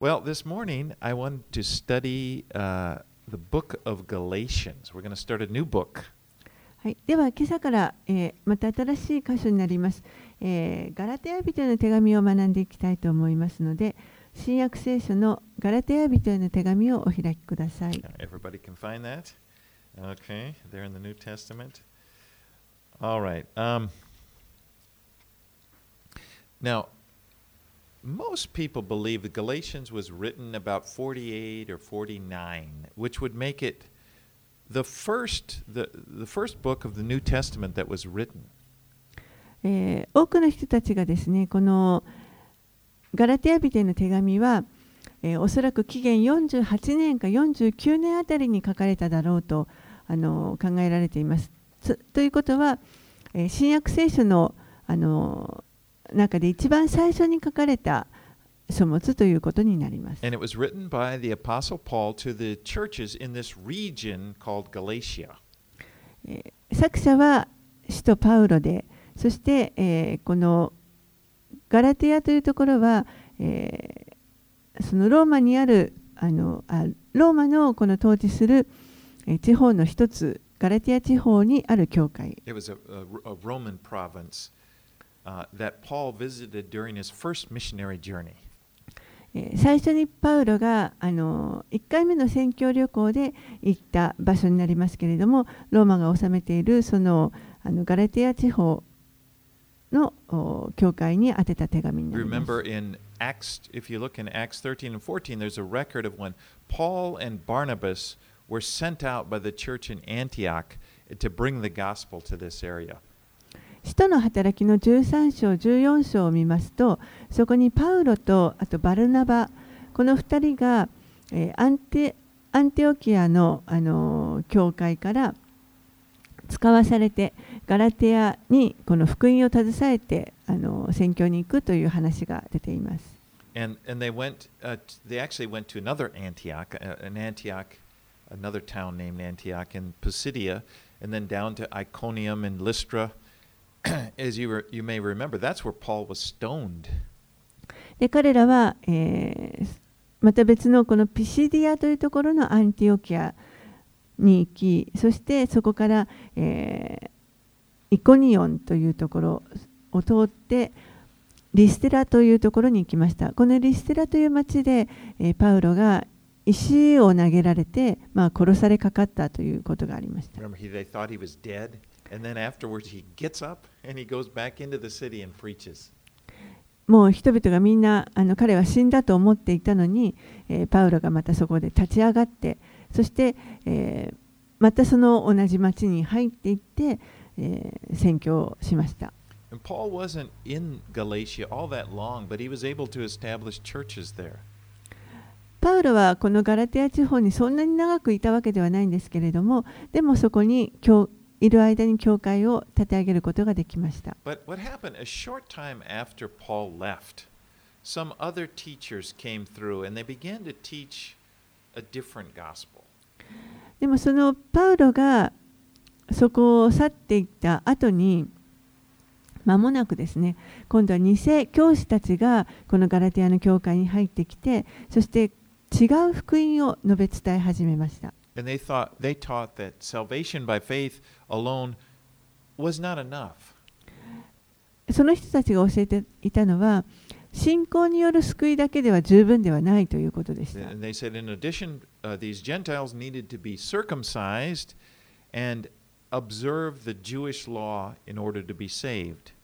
Well, this morning I wanted to study uh, the book of Galatians. We're going to start a new book. はい、では今朝から、えーまた新しい箇所になります、えーガラテヤ人への手紙を学んでいきたいと思いますので新約聖書のガラテヤ人への手紙をお開きください Now, Everybody can find that? Okay, there in the New Testament. All right. Um, now, most people believe that Galatians was written about 48 or 49, which would make it the first, the, the first book of the New Testament that was written. えー多くの人たちがですねこのガラテヤ人への手紙は、えーおそらく紀元48年か49年あたりに書かれただろうとあの考えられています。ということは、えー新約聖書のあの中で一番最初に書かれた書物ということになります。And it was written by the Apostle Paul to the churches in this region called Galatia. えー作者は使徒パウロでそして、えーこのガラテヤというところは、えーそのローマにあるあのあローマのこの統治する、えー地方の一つガラテヤ地方にある教会 It was a, a, a Roman province uh, that Paul visited during his first missionary journey. えー最初にパウロがあの1回目の宣教旅行で行った場所になりますけれどもローマが治めているそのあのガラテヤ地方のお教会に宛てた手紙になります。 Remember in Acts, if you look in Acts 13 and 14, there's a record of when Paul and Barnabas were sent out by the church in Antioch to bring the gospel to this area. 使徒の働きの13章、14章を見ますと、そこにパウロとあとバルナバ、この2人が、えアンテアンテオキアの、あの教会から使わされて、ガラテヤにこの福音を携えて、あのー宣教に行くという話が出ています。And, and they went, uh, they actually went to another Antioch, uh, an Antioch, another town named Antioch in Pisidia, and then down to Iconium and Lystra. As you, re- you may remember, that's where Paul was stoned. で彼らは、えーまた別のこのピシディアというところのアンティオキアに行きそしてそこから、えーイコニオンというところを通ってリステラというところに行きました。このリステラという町で、えーパウロが石を投げられて、まあ、殺されかかったということがありました。Remember, he, もう人々がみんなあの彼は死んだと思っていたのに、え、パウロがまたそこで立ち上がってそして、え、またその同じ町に入っていって、え、宣教をしました。パウロはこのガラティア地方にそんなに長くいたわけではないんですけれどもでもそこに教会いる間に教会を立て上げることができました。でもそのパウロがそこを去っていった後に間もなくですね今度は偽教師たちがこのガラティアの教会に入ってきてそして違う福音を述べ伝え始めました。And they thought they taught that salvation by faith alone was not enough. その人たちが教えていたのは信仰による救いだけでは十分ではないということでした And they said, in addition, uh, these Gentiles needed to be circumcised and observe the Jewish law in order to be saved.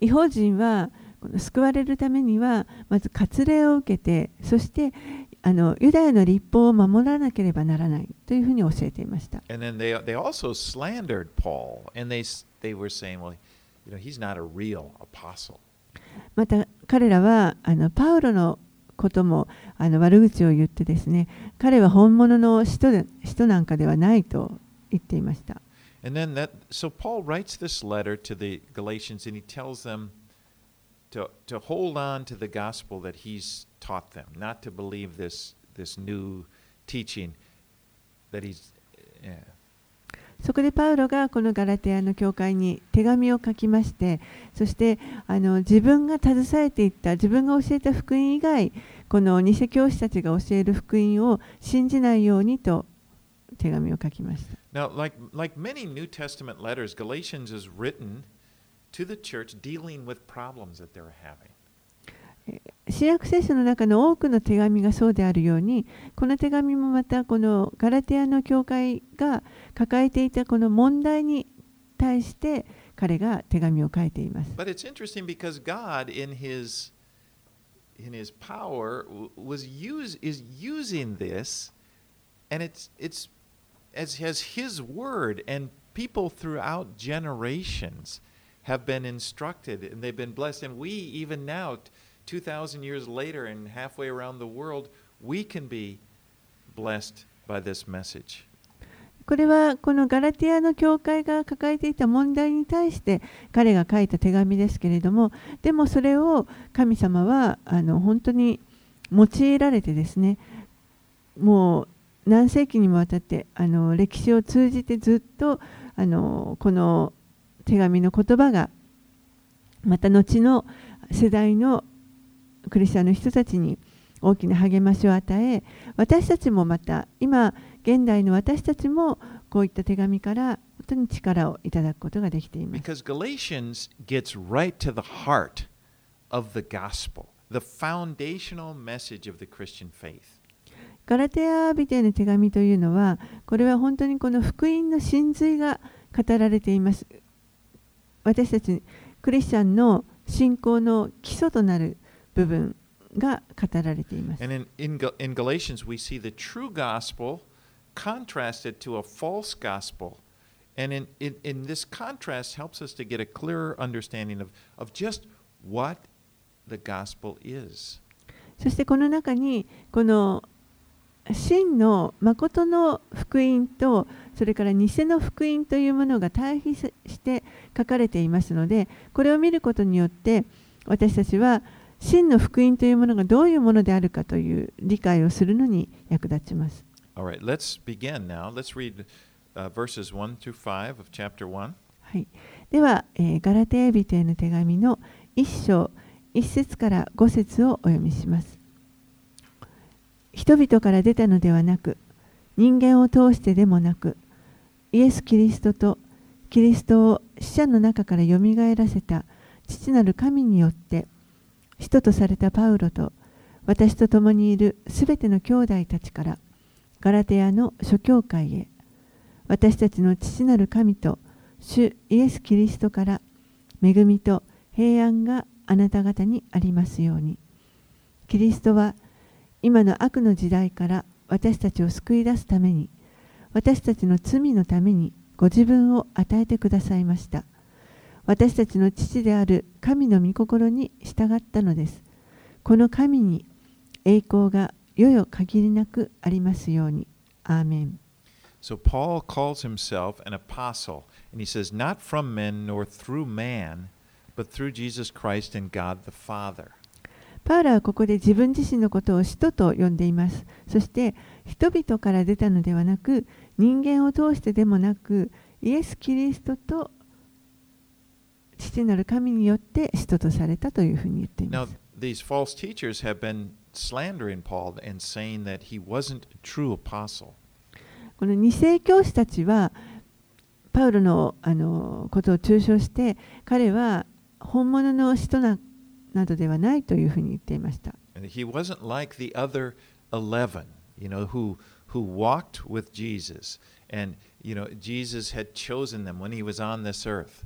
違法人は救われるためにはまず割礼を受けてそしてユダヤの立法を守らなければならないというふうに教えていました。また彼らはパウロのことも悪口を言って、彼は本物の人,なんかではないと言っていました。And then that, so Paul writes this to, to hold on to the gospel that he's taught them, not to believe this, this new teaching that he's. Yeah. そこでパウロがこのガラテヤの教会に手紙を書きましてそしてあの自分が携えていった自分が教えた福音以外この偽教師たちが教える福音を信じないようにと手紙を書きました。Now, like, like many New Testament letters, Galatians is written to the church dealing with problems that they're having. 新約聖書の中の多くの手紙がそうであるようにこの手紙もまたこのガラテヤの教会が抱えていたこの問題に対して彼が手紙を書いています。 But it's interesting because God, in His in His power, w- was use is using this, and it's it's as has His word, and people throughout generations have been instructed and they've been blessed, and we even now, two thousand years later, and halfway around the world, we can be blessed by this message. これはこのガラティアの教会が抱えていた問題に対して彼が書いた手紙ですけれどもでもそれを神様はあの本当に用いられてですねもう何世紀にもわたってあの歴史を通じてずっとあのこの手紙の言葉がまた後の世代のクリスチャンの人たちに大きな励ましを与え私たちもまた今現代の私たちもこういった手紙から本当に力をいただくことができています。Because Galatians gets right to the heart of the gospel, the foundational message of the Christian faith. ガラテヤビテへの手紙というのはこれは本当にこの福音の真髄が語られています。私たちクリスチャンの信仰の基礎となる部分が語られています。And in, in, in Galatians, we see the true gospel contrasted to a false gospel. And in, in, in this contrast helps us to get a clearer understanding of, of just what the gospel is. そしてこの中にこの真の誠の福音とそれから偽の福音というものが対比して書かれていますのでこれを見ることによって私たちは真の福音というものがどういうものであるかという理解をするのに役立ちます。All right, let's begin now. Let's read uh, verses 1 through 5 of chapter 1. はい、では、えーガラテヤ人への手紙の1章1節から5節をお読みします。人々から出たのではなく、人間を通してでもなく、イエス・キリストとキリストを死者の中からよみがえらせた父なる神によって、使徒とされたパウロと私と共にいるすべての兄弟たちから、ガラテヤの諸教会へ、私たちの父なる神と主イエス・キリストから恵みと平安があなた方にありますように。キリストは今の悪の時代から私たちを救い出すために、私たちの罪のためにご自分を与えてくださいました。私たちの父である神の御心に従ったのです。この神に栄光がよよ限りなくありますように。アーメン。So Paul calls himself an apostle, and he says, Not from men nor through man, but through Jesus Christ and God the Father. パウロはここで自分自身のことを使徒と呼んでいます。そして人々から出たのではなく人間を通してでもなくイエス・キリストと父なる神によって使徒とされたというふうに言っていま Now, す。these false teachers have been slandering Paul and saying that he wasn't a true apostle. この二世教師たちはパウロのあのことを中傷して彼は本物の使徒ななどではないというふうに言っていました。He wasn't like the other 11, you know, who, who walked with Jesus. And, you know, Jesus had chosen them when he was on this earth.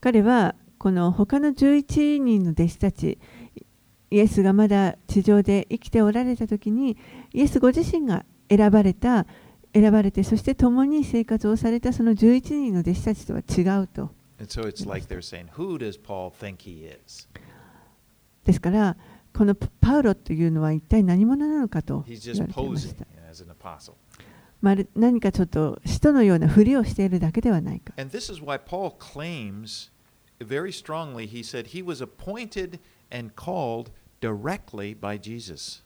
彼はこの他の11人の弟子たちイエスがまだ地上で生きておられた時にイエスご自身が選ばれた選ばれてそして共に生活をされたその11人の弟子たちとは違うと so it's like they're saying, Who does Paul think he is? ですからこのパウロというのは一体何者なのかと言われていました.まる何かちょっと使徒のようなふりをしているだけではないか And this is why Paul claims very strongly, he said he was appointed and called directly by Jesus.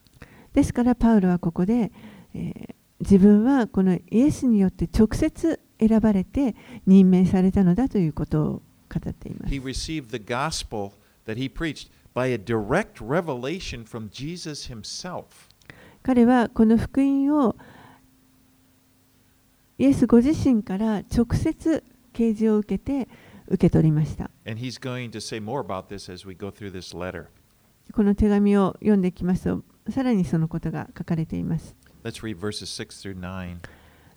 ですからパウロはここで、えー自分はこのイエスによって直接選ばれて任命されたのだということを語っています。彼はこの福音をイエスご自身から直接啓示を受けて受け取りました。この手紙を読んできますと、さらにそのことが書かれています。Let's read verses 6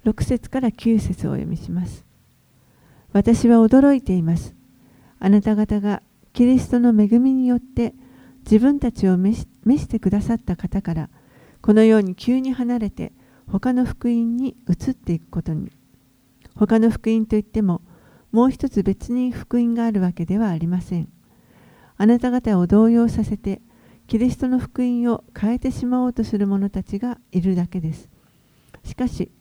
6節から9節をお読みします。私は驚いています。あなた方がキリストの恵みによって自分たちを召し召してくださった方からこのように急に離れて他の福音に移っていくことに他の福音といってももう一つ別に福音があるわけではありませんあなた方を動揺させてキリストの福音を変えてしまおうとする者たちがいるだけですしかし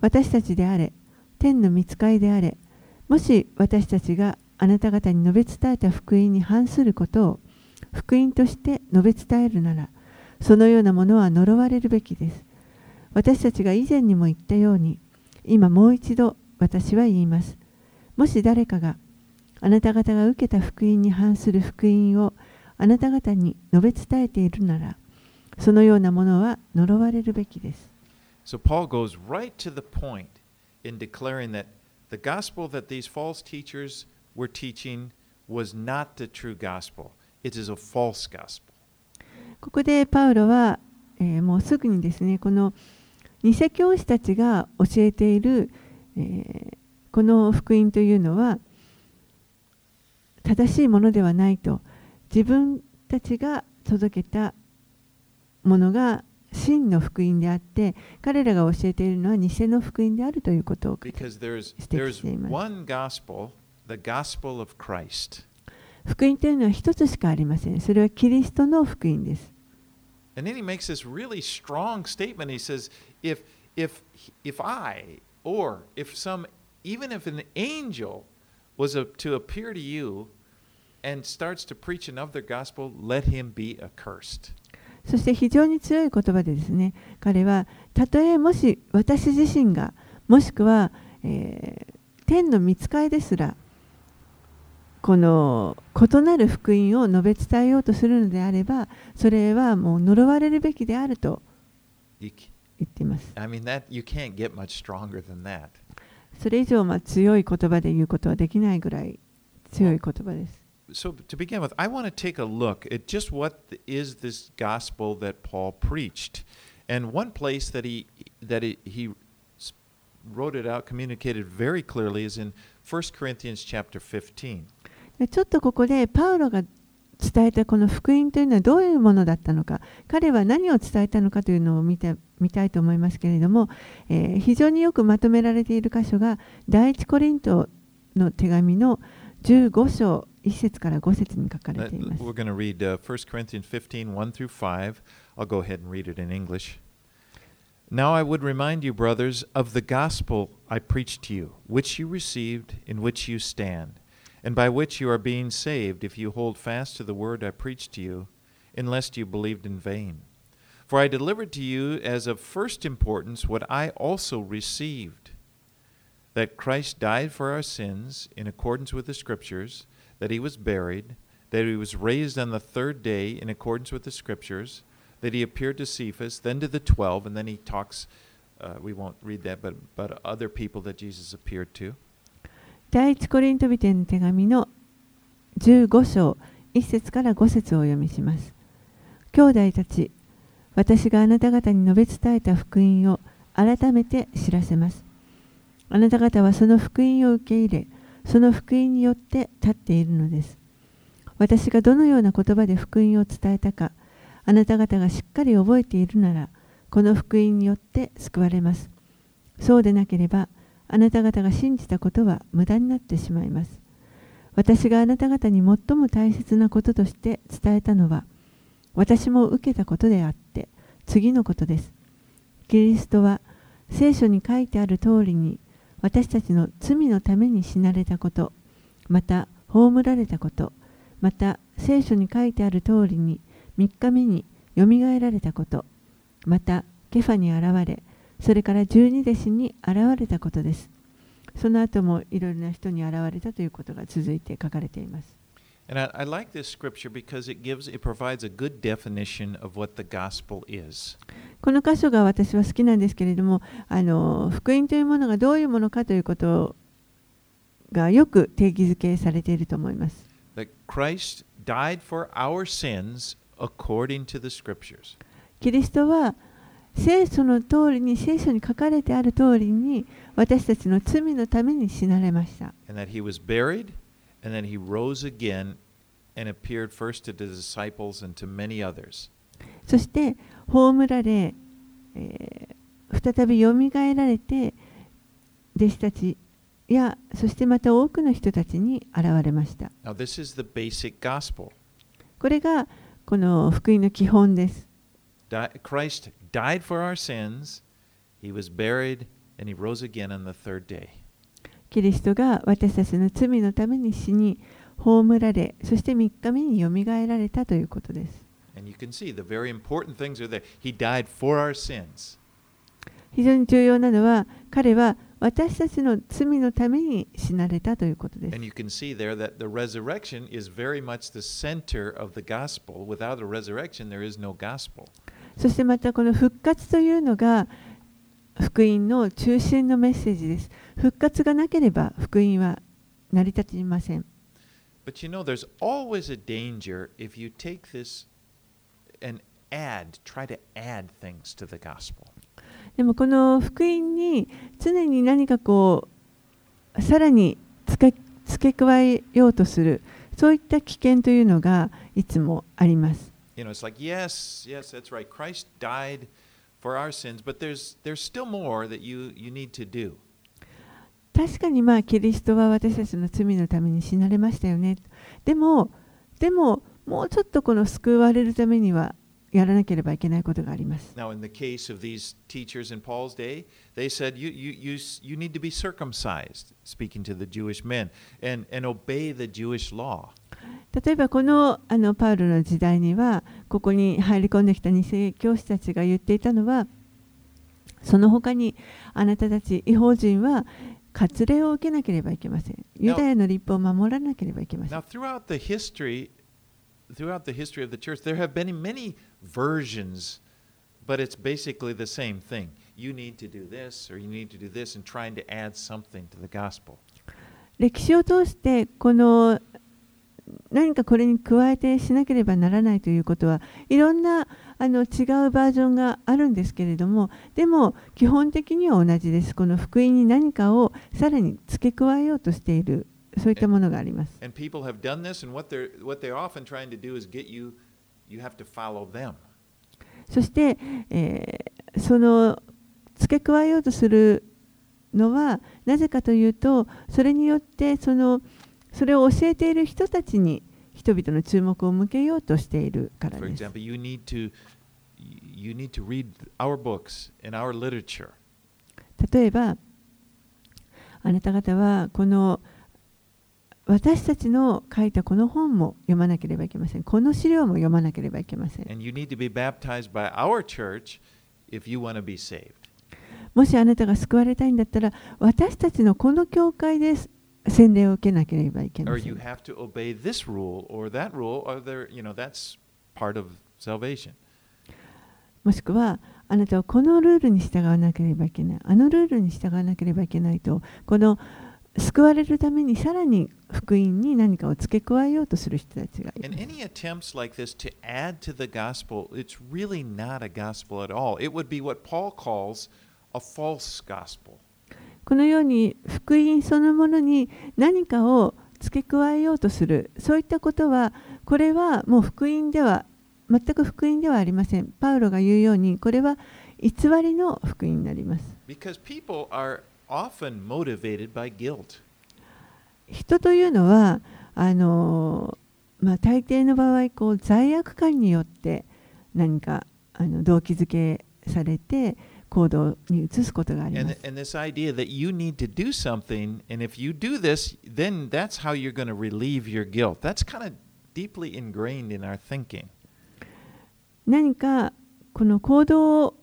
私たちであれ天の御使いであれもし私たちがあなた方に述べ伝えた福音に反することを福音として述べ伝えるならそのようなものは呪われるべきです。私たちが以前にも言ったように今もう一度私は言います。もし誰かがあなた方が受けた福音に反する福音をあなた方に述べ伝えているならそのようなものは呪われるべきです。So Paul goes right to the point in declaring that the gospel that these false teachers were teaching was not the true gospel. It is a false gospel. ここでパウロは、えーもうすぐにですねこの偽教師たちが教えている、えーこの福音というのは正しいものではないと自分たちが届けたものが真の福音であって彼らが教えているのは偽の福音であるということを指摘しています one gospel, the gospel of Christ. 福音というのは一つしかありませんそれはキリストの福音です And then he makes this really strong statement. He says, if, if, if I, or if some, even if an angel was a, to appear to you and starts to preach another gospel, let him be accursed. そして非常に強い言葉でですね彼はたとえもし私自身がもしくは、えー天の御使いですらこの異なる福音を述べ伝えようとするのであればそれはもう呪われるべきであると言っています I mean, that you can't get much stronger than that. それ以上まあ強い言葉で言うことはできないぐらい強い言葉です So, to begin with, I want to take a look at just what is this gospel that Paul preached. And one place that he, that he, he wrote it out, communicated very clearly, is in 1 Corinthians chapter 15. ちょっとここでパウロが伝えたこの福音というのはどういうものだったのか彼は何を伝えたのかというのを見てみたいと思いますけれども、えー非常によくまとめられている箇所が第一コリントの手紙の15章1節から5節に書かれ Let- ています We're。going to read uh, 1 Corinthians 15, 1 through 5. I'll go ahead and read it in English. Now I would remind you, brothers, of the gospel I preached to you, which you received, in which you stand, and by which you are being saved, if you hold fast to the word I preached to you, unless you believed in vain. For I delivered to you as of first importance what I also received that Christ died for our sins in accordance with the Scriptures, that he was buried, that he was raised on the third day in accordance with the Scriptures, that he appeared to Cephas, then to the twelve, and then he talks, uh, we won't read that, but, but other people that Jesus appeared to. 第一コリント人への手紙の15章1節から5節をお読みします。兄弟たち、私があなた方に述べ伝えた福音を改めて知らせます。あなた方はその福音を受け入れ、その福音によって立っているのです。私がどのような言葉で福音を伝えたか、あなた方がしっかり覚えているなら、この福音によって救われます。そうでなければ、あなた方が信じたことは無駄になってしまいます。私があなた方に最も大切なこととして伝えたのは、私も受けたことであって、次のことです。キリストは聖書に書いてある通りに、私たちの罪のために死なれたこと、また葬られたこと、また聖書に書いてある通りに、3日目によみがえられたこと、またケファに現れ、それから十二弟子に現れたことです。その後もいろいろな人に現れたということが続いて書かれています。And I, I like this scripture because it gives, it provides a good definition of what the gospel is. この箇所が私は好きなんですけれどもあの福音というものがどういうものかということがよく定義づけされていると思います。That Christ died for our sins according to the scriptures. キリストは聖書の通りに聖書に書かれてある通りに私たちの罪のために死なれました。And that he was buried, and then he rose again and appeared first to the disciples and to many others. そして葬られ、えー再びよみがえられて弟子たちやそしてまた多くの人たちに現れました。 Now, this is the basic gospel. これがこの福音の基本です。 Di- Christ died for our sins, he was buried, and he rose again on the third day. キリストが私たちの罪のために死に、葬られ、そして3日目によみがえられたということです。非常に重要なのは、彼は私たちの罪のために死なれたということです。そしてまたこの復活というのが、福音の中心のメッセージです。復活がなければ福音は成り立ちません。But you know, there's always a danger if you take this and add, try to add things to the gospel. でもこの福音に常に何かこうさらに付け付け加えようとするそういった危険というのがいつもあります。You know, it's like, yes, yes, that's right. Christ died for our sins, but there's there's still more that you, you need to do. 確かにまあキリストは私たちの罪のために死なれましたよね。でもでももうちょっとこの救われるためにはやらなければいけないことがあります。 Now, in the case of these teachers in Paul's day, they said you, you, you, s- you need to be circumcised, speaking to the Jewish men, and, and obey the Jewish law. 例えばこのあのパウロの時代にはここに入り込んできた偽教師たちが言っていたのはその他にあなたたち違法人は割礼を受けなければいけません。ユダヤの立法を守らなければいけません Now,。throughout the history, throughout the history of the church, there have been many versions, but it's basically the same thing. You need to do this, or you need to do this, and trying to add something to the gospel. 歴史を通してこの何かこれに加えてしなければならないということはいろんなあの違うバージョンがあるんですけれどもでも基本的には同じですこの福音に何かをさらに付け加えようとしているそういったものがあります.そして、えーその付け加えようとするのはなぜかというとそれによってそのそれを教えている人たちに人々の注目を向けようとしているからです。例えば、あなた方はこの私たちの書いたこの本も読まなければいけません。この資料も読まなければいけません。もしあなたが救われたいんだったら、私たちのこの教会です。洗礼を受けなければいけ。もしくは、あなたはこのルールに従わなければいけない、あのルーなければいけないと、この救われるためにさらに福音に何かを付け加えようとする人たちが。このように福音そのものに何かを付け加えようとする。そういったことはこれはもう福音では全く福音ではありません。パウロが言うようにこれは偽りの福音になります.人というのはあの、まあ、大抵の場合こう罪悪感によって何かあの動機づけされて行動に移すことが。何かこの行動を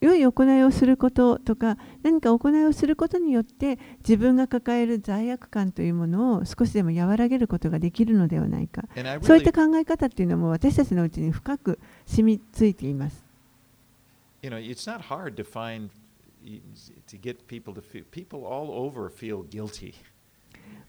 良い行いをすることとか何か行いをすることによって自分が抱える罪悪感というものを少しでも和らげることができるのではないかそういった考え方というのも私たちのうちに深く染みついています。You know, it's not hard to find to get people to feel. People all over feel guilty.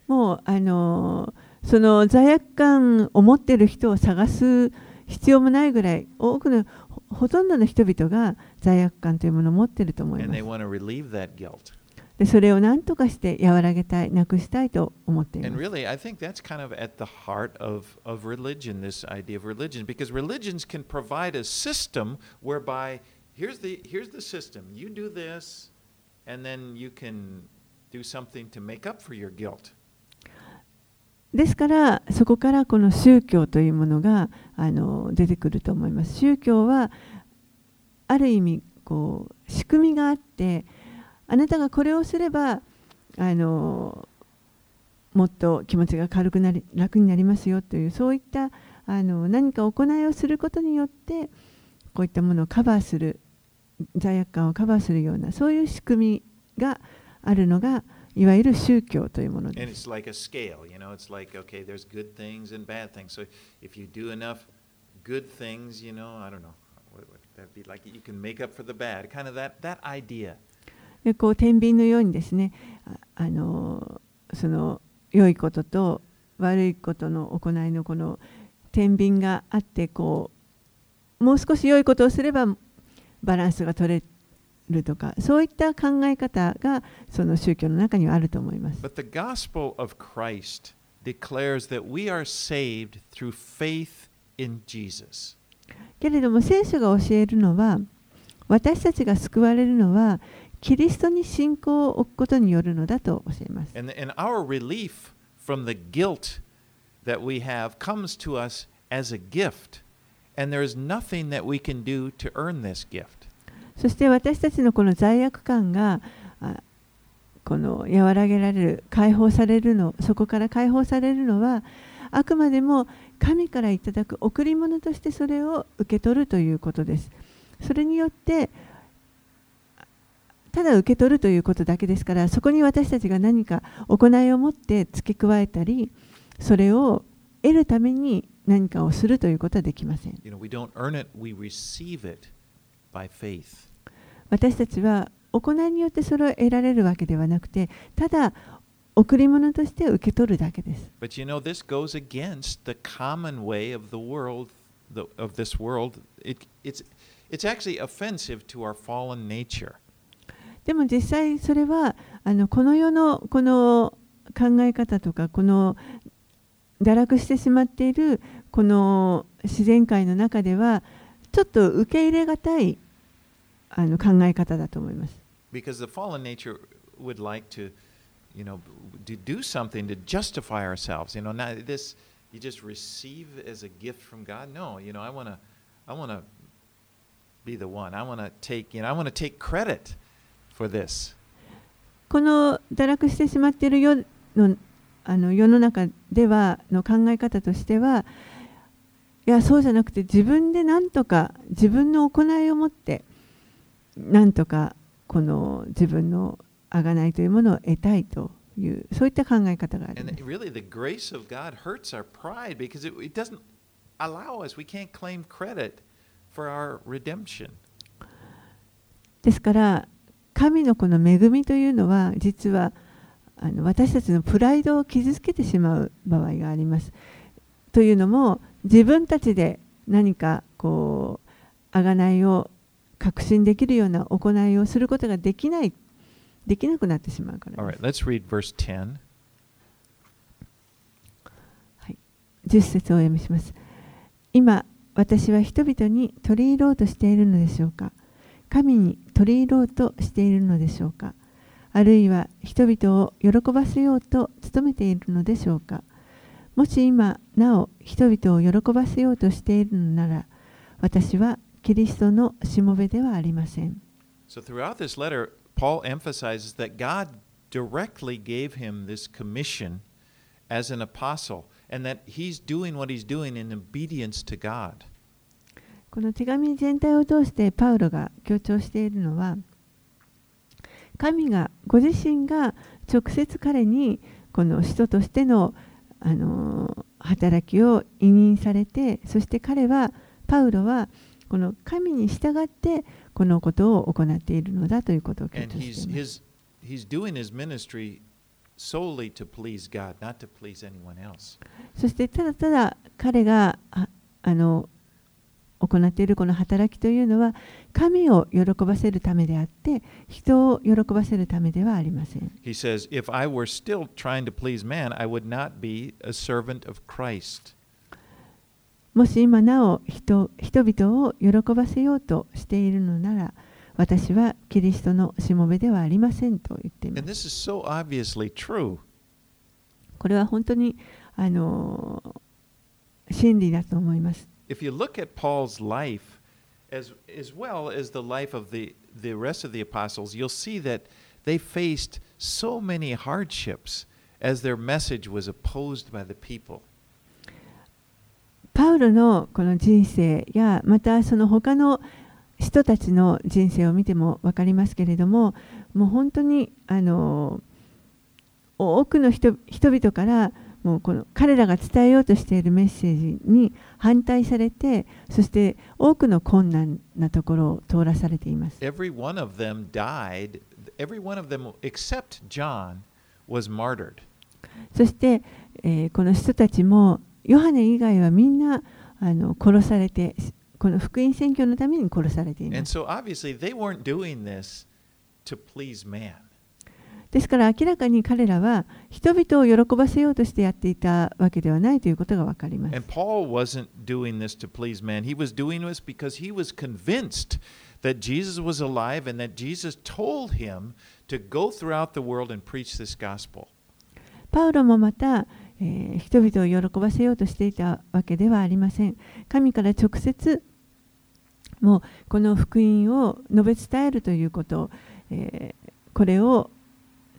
もうあのその罪悪感を持っている人を探す必要もないぐらい多くのほほとんどの人々が罪悪感というものを持っていると思います。でそれを何とかして和らげたい、なくしたいと思ってい And ます。really, I think that's kind of at the heart of, of religion, this idea of religion, because religions can provide a system whereby here's the, here's the system. You do this, and then you can do something to make up for your guilt. ですからそこからこの宗教というものがあの出てくると思います。宗教はある意味こう仕組みがあってあなたがこれをすればあのもっと気持ちが軽くなり楽になりますよというそういったあの何か行いをすることによってこういったものをカバーする罪悪感をカバーするようなそういう仕組みがあるのがいわゆる宗教というものです。天秤のようにですねあのその良いことと悪いことの行いのこの天秤があってこうもう少し良いことをすればバランスが取れるとかそういった考え方がその宗教の中にはあると思います。But the gospel of Christ declares that we are saved through faith in Jesus. けれども聖書が教えるのは私たちが救われるのはキリストに信仰を置くことによるのだと教えます。And, and our relief from the guilt that we have comes to us as a gift. そして私たちのこの罪悪感がこの和らげられる解放されるのそこから解放されるのはあくまでも神からいただく贈り物としてそれを受け取るということです。それによってただ受け取るということだけですからそこに私たちが何か行いを持って付け加えたりそれを得るために何かをするということはできません。私たちは行いによってそれを得られるわけではなくてただ贈り物として受け取るだけです。But you know, this goes against the common way of the world, the, of this world. It, it's, it's actually offensive to our fallen nature. でも実際それはあのこの世のこの考え方とかこの堕落してしまっているこの自然界の中ではちょっと受け入れがたいあの考え方だと思います。Because the fallen nature would like to, you know, to do something to justify ourselves. You know, not this you just receive as a gift from God. No, you know, I want to, I want to be the one. I want to take, you know, I want to take credit for this. この堕落してしまっている世のあの世の中ではの考え方としてはいやそうじゃなくて自分で何とか自分の行いを持って何とかこの自分の贖いというものを得たいというそういった考え方があります。really, the grace of God hurts our pride because it, it doesn't allow us. We can't claim credit for our redemption. ですから神のこの恵みというのは実はあの私たちのプライドを傷つけてしまう場合があります。というのも自分たちで何かこう贖いを確信できるような行いをすることができないできなくなってしまうから verse 10. 10節をお読みします。今、私は人々に取り入ろうとしているのでしょうか？神に取り入ろうとしているのでしょうか？あるいは人々を喜ばせようと努めているのでしょうか？もし今なお人々を喜ばせようとしているのなら私はキリストのしもべではありません。So, throughout this letter, Paul emphasizes that God directly gave him this commission as an apostle and that he's doing what he's doing in obedience to God. この手紙全体を通してパウロが強調しているのは神がご自身が直接彼にこの人としてのあの働きを委任されてそして彼はパウロはこの神に従ってこのことを行っているのだということを聞いています。そしてただただ彼が,あの行っているこの働きというのは神を喜ばせるためであって人を喜ばせるためではありません。He says, If I were still trying to please man, I would not be a servant of Christ. もし今なお人人々を喜ばせようとしているのなら私はキリストのしもべではありませんと言っていま And す。this is so obviously true. これは本当にあの真理だと思います。If you look at Paul's life, as, as well as the life of the, the rest of the apostles, you'll see that they faced so many hardships as their message was opposed by the people. パウロのこの人生やまたその他の人たちの人生を見ても分かりますけれどももう本当にあの多くの人人々からもうこの彼らが伝えようとしているメッセージに反対されてそして多くの困難なところを通らされています。Every one of them died. Every one of them, except John, was martyred. そして、えーこの人たちもヨハネ以外はみんなあの殺されてこの福音宣教のために殺されていま And す。so obviously they weren't doing this to please man. ですから明らかに彼らは人々を喜ばせようとしてやっていたわけではないということが分かります。パウロもまた、え、人々を喜ばせようとしていたわけではありません。神から直接もうこの福音を述べるということ、え、これを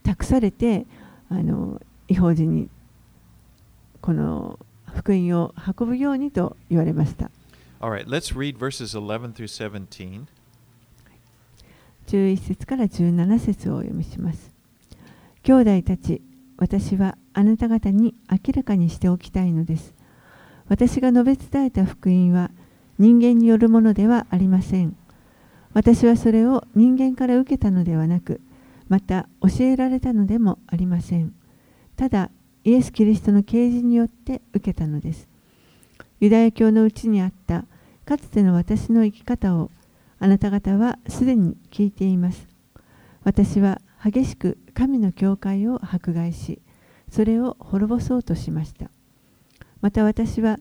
託されてあの違法人にこの福音を運ぶようにと言われました。All right, let's read verses 11 through 17. 11節から17節をお読みします。兄弟たち、私はあなた方に明らかにしておきたいのです。私が述べ伝えた福音は人間によるものではありません。私はそれを人間から受けたのではなく、また教えられたのでもありません。ただ、イエス・キリストの啓示によって受けたのです。ユダヤ教のうちにあったかつての私の生き方をあなた方はすでに聞いています。私は激しく神の教会を迫害し、それを滅ぼそうとしました。また私は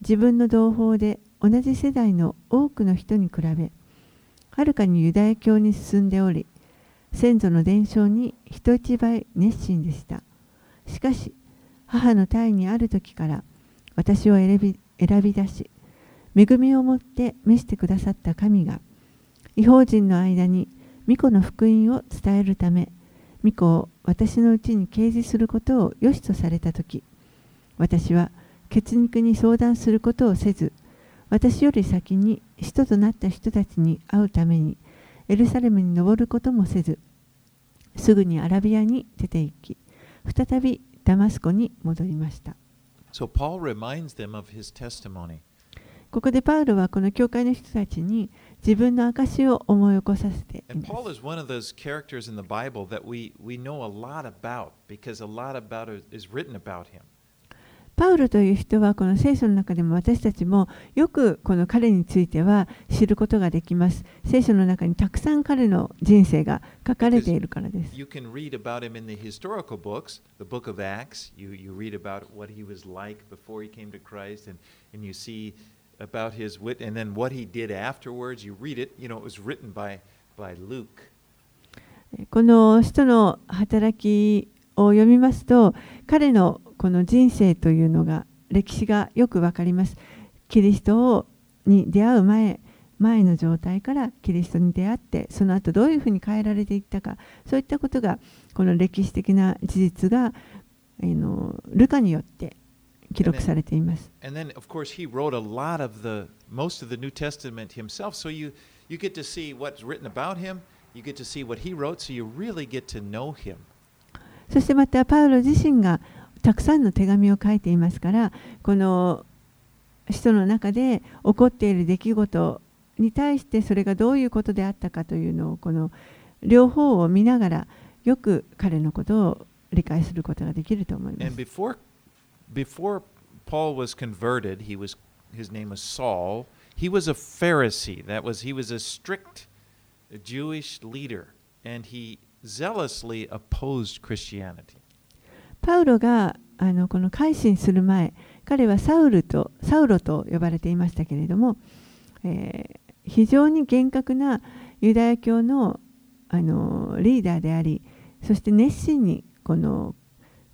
自分の同胞で同じ世代の多くの人に比べ、はるかにユダヤ教に進んでおり、先祖の伝承に人一倍熱心でした。しかし、母の胎にある時から私を選び選び出し、恵みをもって召してくださった神が違法人の間に御子の福音を伝えるため御子を私のうちに掲示することを良しとされた時私は血肉に相談することをせず私より先に使徒となった人たちに会うためにエルサレムに登ることもせずすぐにアラビアに出て行き再びダマスコに戻りました、ここでパウロはこの教会の人たちに自分の証を思い起こさせています。パウロはパウロという人はこの聖書の中でも私たちもよくこの彼については知ることができます。聖書の中にたくさん彼の人生が書かれているからです。You can read about him in the historical books, the book of Acts. You, you read about what he was like before he came to Christ, and, and you see about his wit, and then what he did afterwards. You read it, you know, it was written by, by Luke. この人の働きを読みますと彼のこの人生というのが歴史がよくわかります。キリストをに出会う前前の状態からキリストに出会ってその後どういうふうに変えられていったかそういったことがこの歴史的な事実があのルカによって記録されています。And then, of course, he wrote a lot of the most of the New Testament himself. So you you get to see what's written about him. You get to see what he wrote. So you really get to know him. そしてまたパウロ自身がたくさんの手紙を書いていますからこの人の中で起こっている出来事に対してそれがどういうことであったかというのをこの両方を見ながらよく彼のことを理解することができると思いま And す。before before Paul was converted, he was his name was Saul. He was a Pharisee. That was he was a strict Jewish leader, and he zealously opposed Christianity. パウロがあのこの改心する前彼はサウルとサウロと呼ばれていましたけれども、えー非常に厳格なユダヤ教のあのリーダーでありそして熱心にこの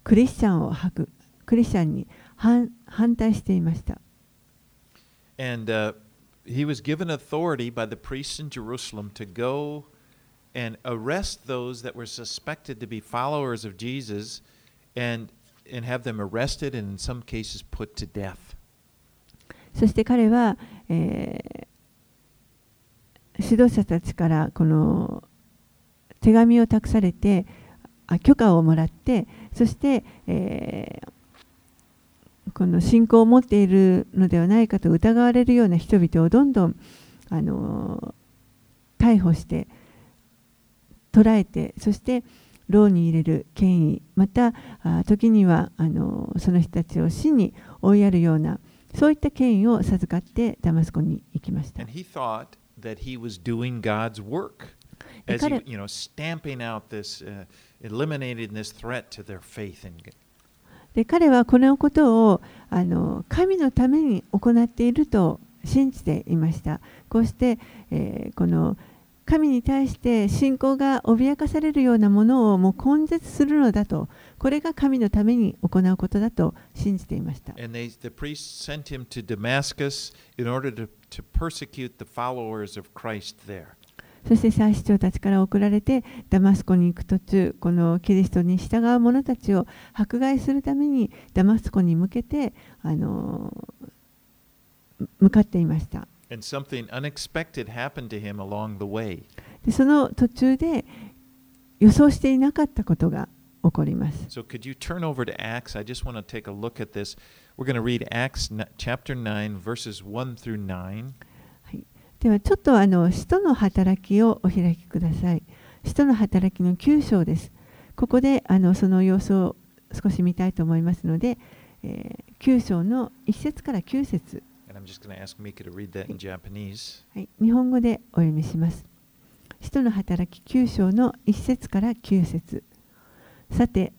クリスチャンを吐くクリスチャンに反反対していました。And uh, he was given authority by the priests in Jerusalem to go and arrest those that were suspected to be followers of Jesus and, and have them arrested and in some cases put to death. そして彼は、えー指導者たちからこの手紙を託されてあ許可をもらってそして、えーこの信仰を持っているのではないかと疑われるような人々をどんどんあのー逮捕して捕らえてそして牢に入れる権威またあ時にはあのその人たちを死に追いやるようなそういった権威を授かってダマスコに行きました。That he was doing God's work as he, you know, stamping out this, uh, eliminating this threat to their faith in God. で彼はこのことをあの神のために行っていると信じていました。こうして、えーこの神に対して信仰が脅かされるようなものをもう根絶するのだと、これが神のために行うことだと信じていました。And they, the priests sent him to Damascus in order to, to persecute the followers of Christ there. そして祭司長たちから送られてダマスコに行く途中このキリストに従う者たちを迫害するためにダマスコに向けてあの向かっていました And something unexpected happened to him along the way. でその途中で予想していなかったことが起こります So could you turn over to Acts? I just want to take a look at this. We're going to read Acts chapter 9, verses 1 through 9. ではちょっとあの使徒の働きをお開きください使徒の働きの9章ですここであのその様子を少し見たいと思いますので、えー9章の1節から9節 I'm just going to ask Mika to read that in Japanese. はい、日本語でお読みします。使徒の働き9章の1節から9節さて、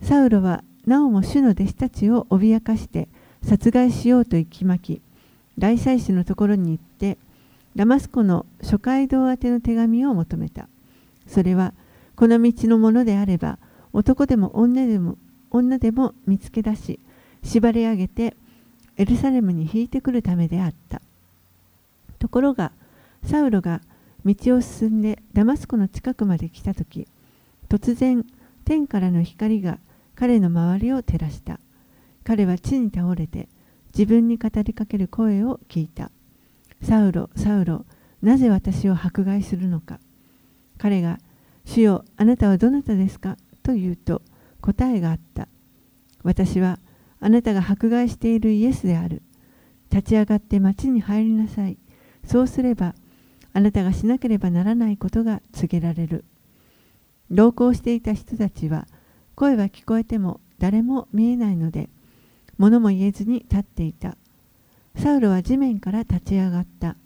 サウロはなおも主の弟子たちを脅かして殺害しようと息巻き、大祭司のところに行って、ダマスコの諸街道宛ての手紙を求めた。それは、この道のものであれば、男でも女でも女でも見つけ出し、縛り上げて、エルサレムに引いてくるためであった。ところがサウロが道を進んでダマスコの近くまで来た時突然天からの光が彼の周りを照らした。彼は地に倒れて自分に語りかける声を聞いた。サウロサウロなぜ私を迫害するのか。彼が主よあなたはどなたですか？と言うと答えがあった私はあなたが迫害しているイエスである。立ち上がって町に入りなさい。そうすればあなたがしなければならないことが告げられる。同行していた人たちは声は聞こえても誰も見えないので物も言えずに立っていた。サウロは地面から立ち上がった。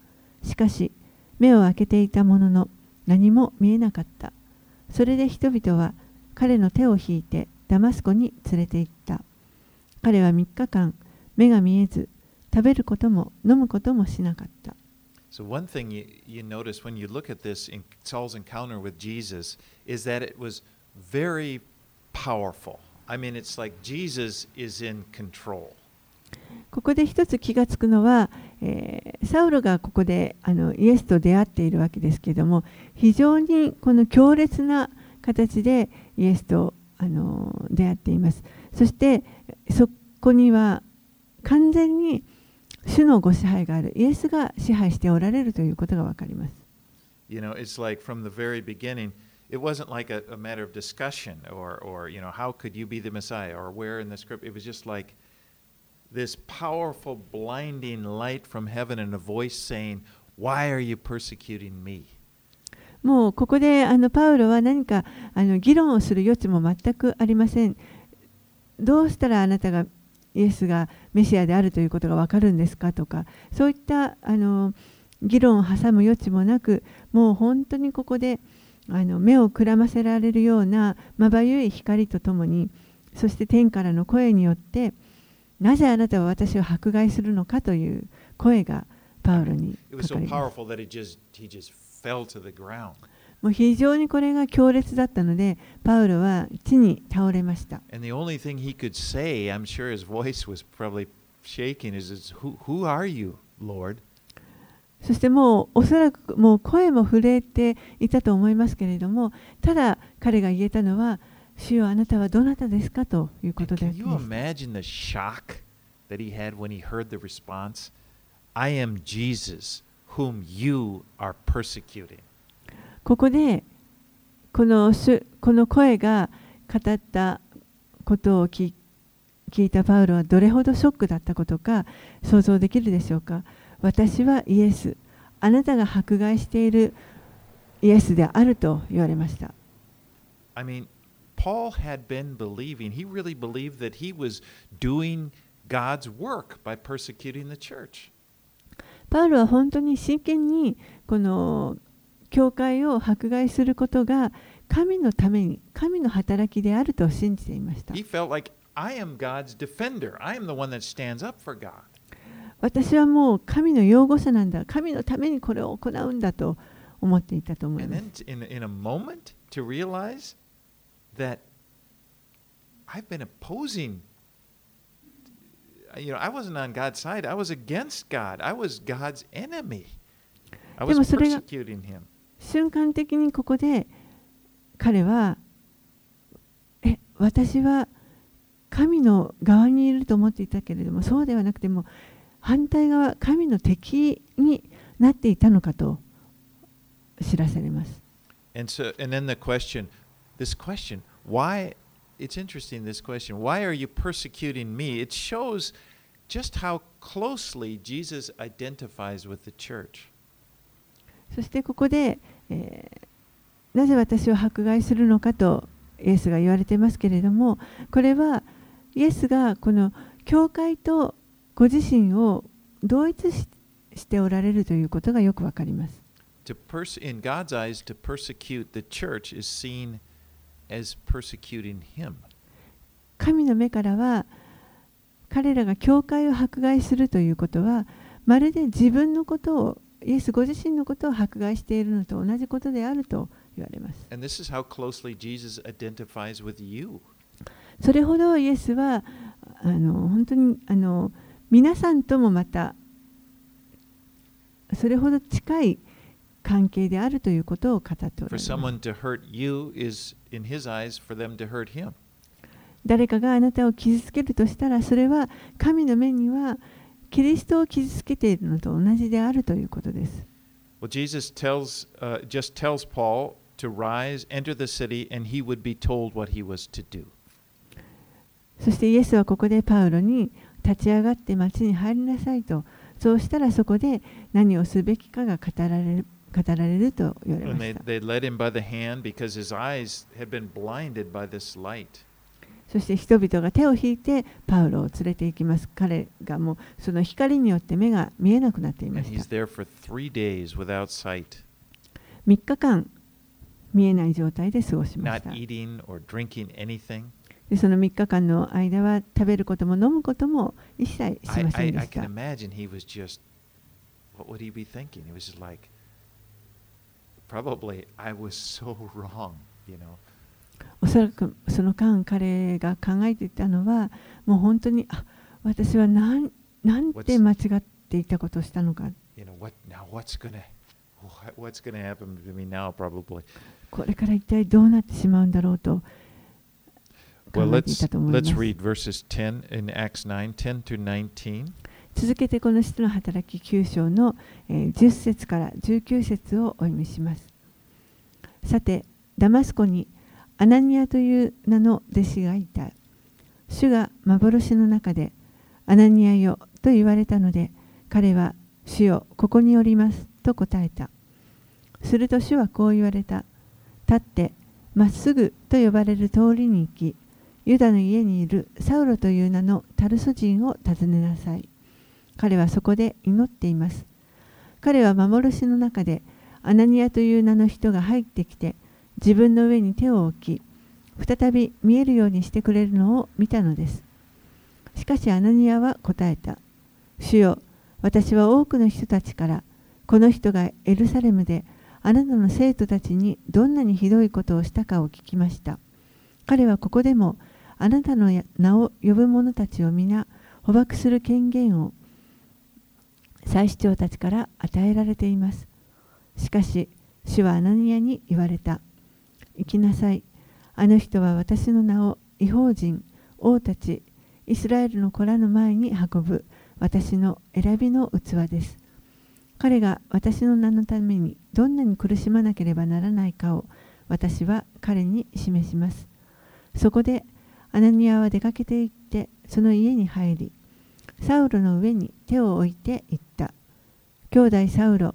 しかし目を開けていたものの何も見えなかった。それで人々は彼の手を引いてダマスコに連れて行った。彼は3日間目が見えず食べることも飲むこともしなかった So, one thing you, you notice when you look at this in Saul's encounter with Jesus is that it was very powerful. I mean, it's like Jesus is in control. ここで一つ気がつくのは、えーサウロがここであのイエスと出会っているわけですけれども非常にこの強烈な形でイエスとあの出会っていますそしてそこには完全に主のご支配があるイエスが支配しておられるということがわかります。You know, it's like from the very beginning, it wasn't like a, a matter of discussion or, or, you know, how could you be the Messiah or where in the script. It was just like this powerful, blinding light from heaven and a voice saying, Why are you persecuting me? もうここであのパウロは何かあの議論をする余地も全くありません。どうしたらあなたがイエスがメシアであるということがわかるんですかとかそういったあの議論を挟む余地もなくもう本当にここであの目をくらませられるようなまばゆい光とともにそして天からの声によってなぜあなたは私を迫害するのかという声がパウロにかかります。もう非常にこれが強烈だったので、パウロは地に倒れました。そしてもうおそらくもう声も震えていたと思いますけれども、ただ彼が言えたのは、主よあなたはどなたですか？ということであります。ここでこの主この声が語ったことを聞聞いたパウロはどれほどショックだったことか想像できるでしょうか？私はイエス。あなたが迫害しているイエスであると言われました。I mean, Paul had been believing, he really believed that he was doing God's work by persecuting the church. パウロは本当に真剣にこの教会を迫害することが神のために神の働きであると信じていました like, I am God's defender. I am the one that stands up for God. 私はもう神の擁護者なんだ神のためにこれを行うんだと思っていたと思います in, in a moment to realize that I've been opposing. You know, I wasn't on God's side. I was against God. I was God's enemy. I でも was それが persecuting him. 瞬間的にここで彼はえ私は神の側にいると思っていたけれどもそうではなくても反対側神の敵になっていたのかと知らされます。And so, and then the question, this question, why? It's interesting. This question, why are you persecuting me? It shows just how closely Jesus identifies with the church. そしてここで、えーなぜ私を迫害するのかとイエスが言われていますけれどもこれはイエスがこの教会とご自身を同一ししておられるということがよくわかります。To pers- in God's eyes, to persecute the church is seen as persecuting Him. 神の目からは彼らが教会を迫害するということはまるで自分のことをイエスご自身のことを迫害しているのと同じことであると言われます。And this is how closely Jesus identifies with you. それほどイエスはあの本当にあの皆さんともまたそれほど近い関係であるということを語っておら For れます someone to hurt you is, in His eyes, for them to hurt Him. 誰かがあなたを傷つけるとしたらそれは神の目にはキリストを傷つけているのと同じであるということです。Well, Jesus tells, uh, just tells Paul to rise, enter the city, and he would be told what he was to do. そしてイエスはここでパウロに立ち上がって町に入りなさいとそうしたらそこで何をすべきかが語られる語られると言われま they, した they led him by the hand because his eyes had been blinded by this light. そして人々が手を引いてパウロを連れて行きます。彼がもうその光によって目が見えなくなっています。3日間見えない状態で過ごしました。その3日間の間は食べることも飲むことも一切しませんでした。I, I, I What would he be thinking? He was just like, probably I was so wrong, you know. おそらくその間彼が考えていたのはもう本当にあ私はなんなんて間違っていたことをしたのか.これから一体どうなってしまうんだろうと考 Well, えてい let's たと思いま let's す。read verses 10 in Acts 9, 10 to 19. 続けてこの人の働き9章の、えー10節から19節をお読みします。さて、ダマスコにアナニアという名の弟子がいた。主が幻の中で、アナニアよと言われたので、彼は、主よ、ここにおりますと答えた。すると主はこう言われた。立って、まっすぐと呼ばれる通りに行き、ユダの家にいるサウロという名のタルソ人を訪ねなさい。彼はそこで祈っています。彼は幻の中でアナニアという名の人が入ってきて自分の上に手を置き再び見えるようにしてくれるのを見たのです。しかしアナニアは答えた。主よ、私は多くの人たちからこの人がエルサレムであなたの生徒たちにどんなにひどいことをしたかを聞きました。彼はここでもあなたの名を呼ぶ者たちを皆捕獲する権限を祭司長たちから与えられています。しかし、主はアナニアに言われた。行きなさい。あの人は私の名を違法人、王たち、イスラエルの子らの前に運ぶ私の選びの器です。彼が私の名のためにどんなに苦しまなければならないかを私は彼に示します。そこでアナニアは出かけて行ってその家に入り、サウロの上に手を置いて言った。兄弟サウロ、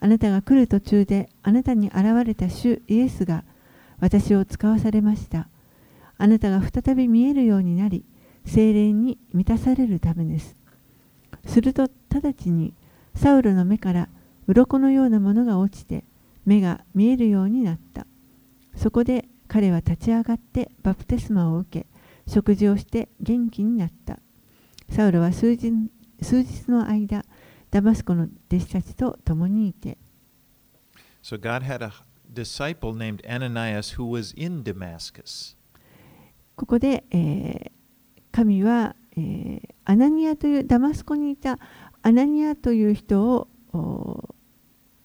あなたが来る途中であなたに現れた主イエスが私を使わされました。あなたが再び見えるようになり、精霊に満たされるためです。すると直ちにサウロの目から鱗のようなものが落ちて目が見えるようになった。そこで彼は立ち上がってバプテスマを受け、食事をして元気になった。サウロは数日数日の間、ダマスコの弟子たちと共にいて、So God had a disciple named Ananias who was in Damascus. ここで、えー、神は、えー、アナニアというダマスコにいたアナニアという人を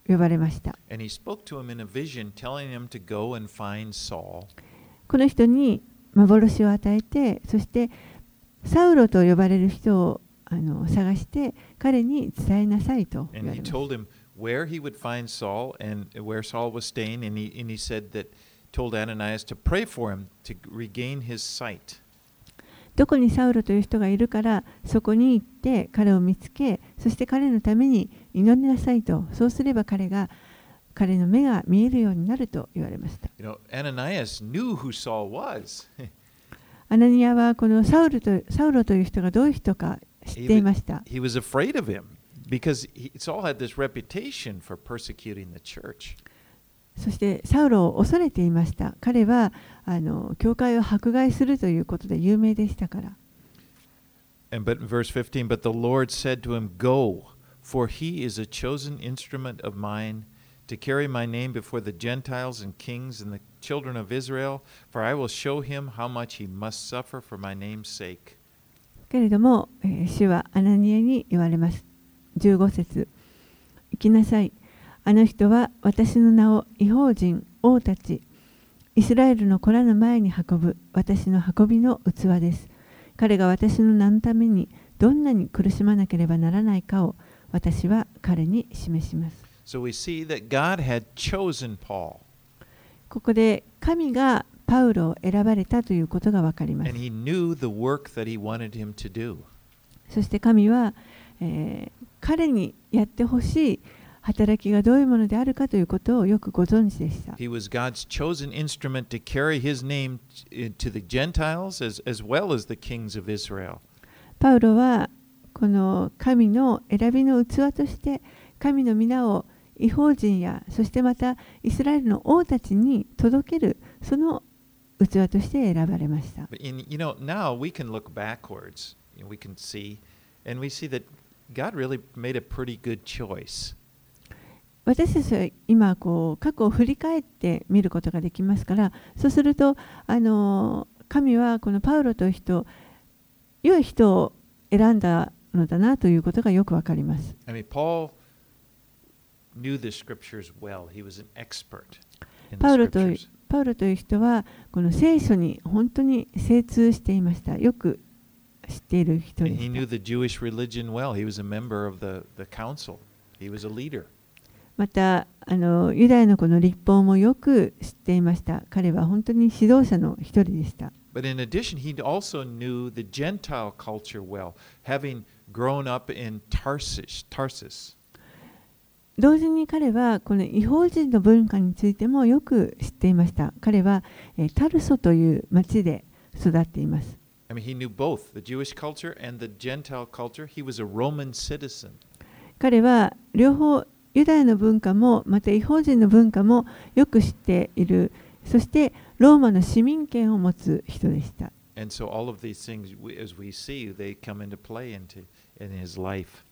呼ばれました。Vision, この人に幻を与えて、そしてサウロと呼ばれる人を探して彼に伝えなさいと。Where he would find Saul and where Saul was staying. And he, and he said that, told Ananias to pray for him to regain his sight. どこにサウロという人がいるからそこに行って彼を見つけそして彼のために祈りなさいとそうすれば彼が彼の目が見えるようになると言われました You know, Ananias knew who Saul was. アナニアはこのサウルとサウロという人がどういう人か知っていました he was afraid of him because he, Saul had this reputation for persecuting the church. そしてサウロを恐れていました彼はあの教会を迫害するということで有名でしたから And but in verse 15, but the Lord said to him, Go, for he is a chosen instrument of mine to carry my name before the Gentiles and kings and the children of Israel, for I will show him how much he must suffer for my name's sake. けれども、えー主はアナニアに言われます。 15節行きなさい。あの人は私の名を違法人、王たち、イスラエルの子らの前に運ぶ私の運びの器です。彼が私の名のためにどんなに苦しまなければならないかを私は彼に示します。So we see that God had chosen Paul, ここで神がパウロを選ばれたということがわかります and。he knew the work that he wanted him to do. そして神は、えー彼にやってほしい働きがどういうものであるかということをよくご存知でした。He was God's chosen instrument to carry his name to the Gentiles as, as well as the kings of Israel. パウロはこの神の選びの器として神の皆を違法人やそしてまたイスラエルの王たちに届けるその器として選ばれました。In, you know, now we can look backwards. We can see, and we see that God really made a pretty good choice. 私たちは今こう過去を振り返って見ることができますからそうするとあの神はこのパウロという人良い人を選んだのだなということがよくわかります。I mean, Paul knew the scriptures well. He was an expert in パウ the ロと scriptures. パパウロという人はこの聖書に本当に精通していました。よく知っている人で he し knew the Jewish religion well. He was a member of the, the council, he was a leader. た。またあのユダヤのこの立法もよく知っていました。彼は本当に指導者の一人でした。But in addition, he also knew the Gentile culture well, having grown up in Tarsus. Tarsus. 同時に彼はこの違法人の文化についてもよく知っていました。彼はえータルソという町で育っています。I mean, he knew both the Jewish culture and the Gentile culture. He was a Roman citizen. 彼は両方ユダヤの文化もまた違法人の文化もよく知っているそしてローマの市民権を持つ人でした And so all of these things, as we see, they come into play into in his life.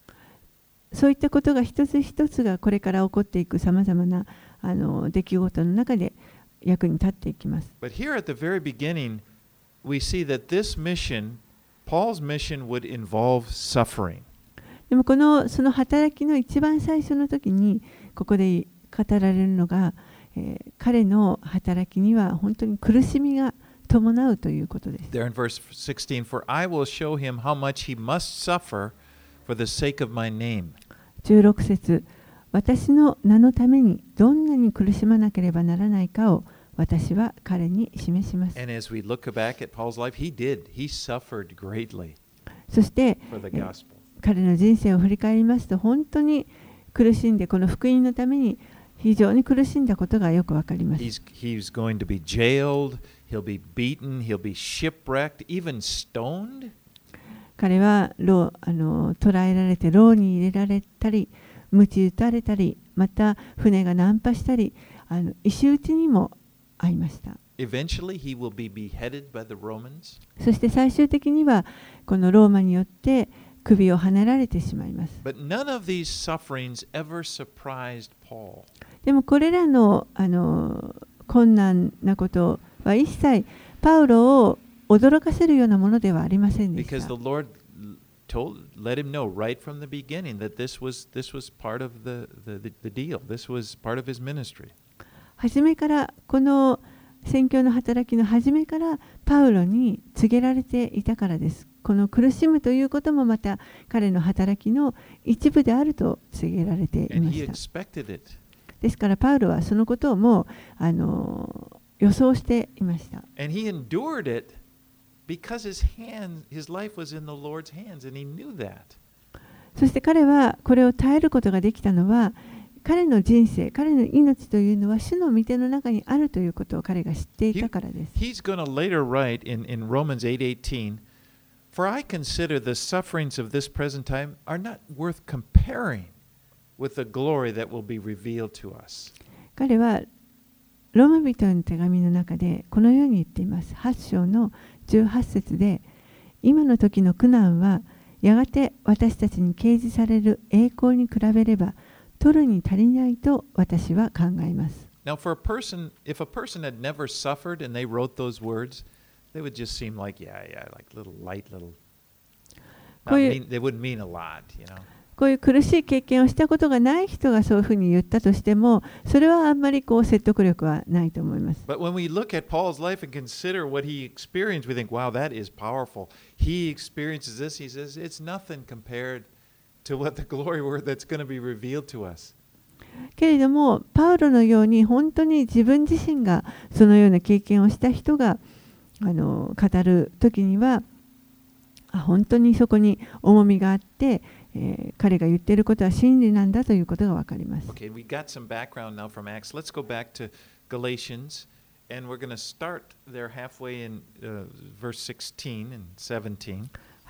そういったことが一つ一つがこれから起こっていくさまざまなあの出来事の中で役に立っていきます But here at the very beginning, we see that this mission, Paul's mission, would involve suffering. でもこのその働きの一番最初の時にここで語られるのが、えー彼の働きには本当に苦しみが伴うということです There in verse 16, for I will show him how much he must suffer for the sake of my name. 16節私の名のためにどんなに苦しまなければならないかを私は彼に示します。Life, he did. He そして彼の人生を振り返りますと本当に苦しんでこの福音のために非常に苦しんだことがよくわかります。彼は牢あの捕らえられて牢に入れられたり、鞭打たれたり、また船が難破したり、あの石打ちにも遭いました。Eventually, he will be beheaded by the Romans. そして最終的にはこのローマによって首をはねられてしまいます。But none of these sufferings ever surprised Paul. でもこれらのあの困難なことは一切パウロを驚かせるようなものではありませんでし Because た the。Lord told let him know right from the beginning that this was this was part of the, the, the deal. This was part of his ministry. 初めからこの宣教の働きの初めからパウロに告げられていたからです。この苦しむということもまた彼の働きの一部であると告げられていました。ですからパウロはそのことをもうあの予想していました。そして彼はこれを耐えることができたのは彼の人生、彼の命というのは主の御手の中にあるということを彼が知っていたからです。He's going to later write in, in Romans 8:18, "For I consider the sufferings of this present time are not worth comparing with the glory that will be revealed to us." 彼はローマ人への手紙の中でこのように言っています。8章の18節で今の時の苦難はやがて私たちに掲示される栄光に比べれば取るに足りないと私は考えます。Now, for a person, if a person had never suffered and they wrote those words, they would just seem like, yeah, yeah, like little light, little. Mean, they wouldn't mean a lot, you know. こういう苦しい経験をしたことがない人がそういうふうに言ったとしてもそれはあんまりこう説得力はないと思います。But when we look at Paul's life and consider what he experienced, we think, wow, that is powerful. He experiences this. He says, it's nothing compared to けれどもパウロのように本当に自分自身がそのような経験をした人があの語る時にはあ本当にそこに重みがあって、え、彼が言っていることは真理なんだということがわかります。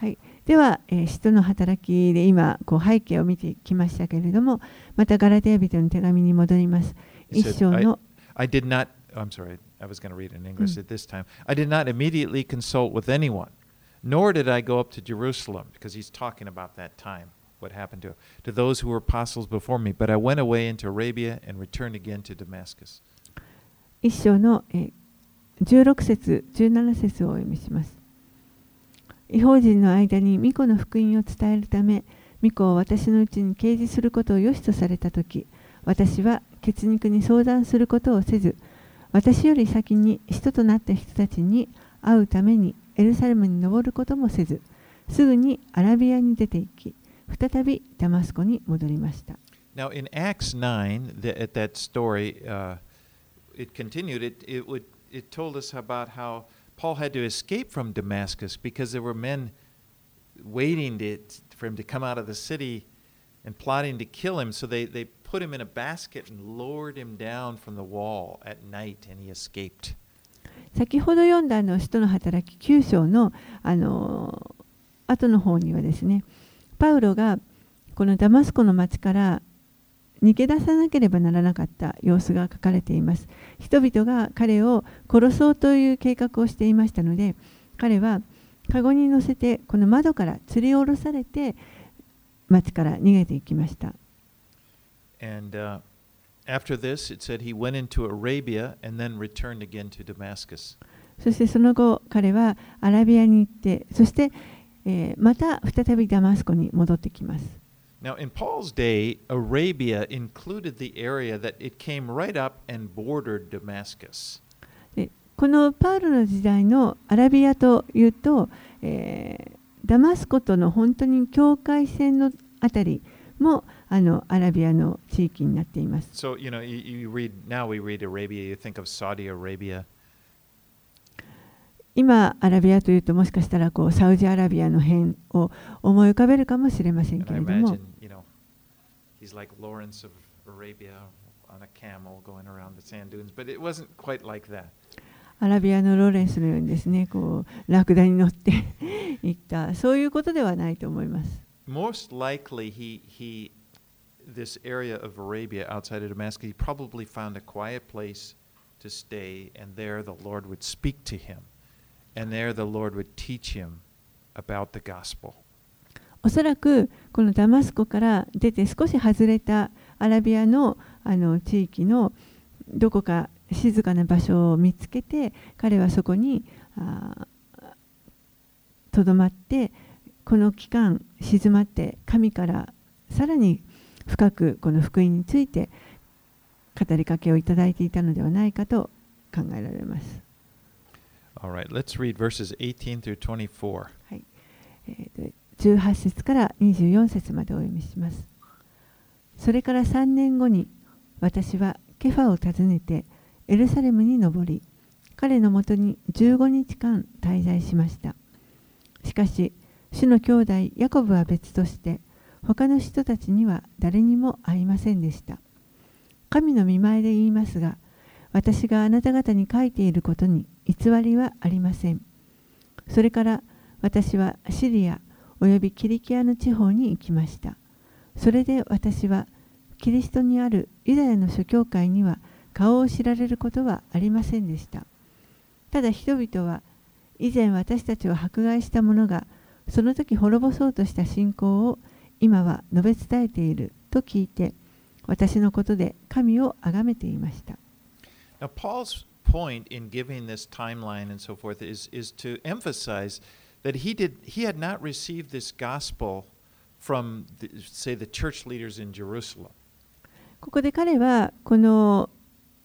はい、では、えー使徒の働きで今こう背景を見てきましたけれどもまたガラテヤ人の手紙に戻ります。一章の I did not, I'm sorry, I was going to read in English at this time. I did not immediately consult with anyone, nor did I go up to Jerusalem, because he's talking about that time, what happened to, to those who were apostles before me. But I went away into Arabia and returned again to Damascus. 一章の、えー16節17節をお読みします。違法人の間に巫女の福音を伝えるため巫女を私のうちに掲示することを良しとされた時私は血肉に相談することをせず私より先に人となった人たちに会うためにエルサレムに登ることもせず、すぐにアラビアに出て行き、再びダマスコに戻りました。Now, in Acts 9, the, at that story, uh, it continued. It, it, would, it told us about how Paul had to escape from Damascus because there were men waiting to, for him to come out of the city and plotting to kill him. So they, they put him in a basket and lowered him down from the wall at night, and he escaped. 先ほど読んだあの使徒の働き9章のあの後の方にはですねパウロがこのダマスコの町から 逃げ出さなければならなかった様子が書かれています。人々が彼を殺そうという計画をしていましたので彼はカゴに乗せてこの窓から吊り下ろされて町から逃げていきました。And uh, after this, it said he went into Arabia and then returned again to Damascus. そしてその後彼はアラビアに行ってそして、えーまた再びダマスコに戻ってきます Now, in Paul's day, Arabia included the area that it came right up and bordered Damascus. でこのパウロの時代のアラビアというと、えーダマスコとの本当に境界線のあたりもあのアラビアの地域になっています。So, you know, you, read, now we read Arabia, you think of Saudi Arabia. 今、アラビアというともしかしたらこうサウジアラビアの辺を思い浮かべるかもしれませんけれども he's like Lawrence of Arabia on a camel going around the sand dunes, but it wasn't quite like that. アラビアのローレンスのようにですねこうラクダに乗って行ったそういうことではないと思います。 Most likely, he, he, this area of Arabia outside of Damascus, he probably found a quiet place to stay, and there the Lord would speak to him, and there the Lord would teach him about the gospel. おそらくこのダマスコから出て少し外れたアラビアのあの地域のどこか静かな場所を見つけて彼はそこにとどまってこの期間静まって神からさらに深くこの福音について語りかけをいただいていたのではないかと考えられます。All right, let's read verses 18 through 24. えーと18節から24節までお読みします。それから3年後に私はケファを訪ねてエルサレムに登り彼のもとに15日間滞在しました。しかし主の兄弟ヤコブは別として他の人たちには誰にも会いませんでした。神の見前で言いますが私があなた方に書いていることに偽りはありません。それから私はシリアおよびキリキアの地方に行きました。それで私はキリストにあるユダヤの諸教会には顔を知られることはありませんでした。ただ人々は以前私たちを迫害した者がその時滅ぼそうとした信仰を今は述べ伝えていると聞いて私のことで神を崇めていました。Now, Paul's point in giving this timeline and so forth is, is to emphasize ここで彼はこの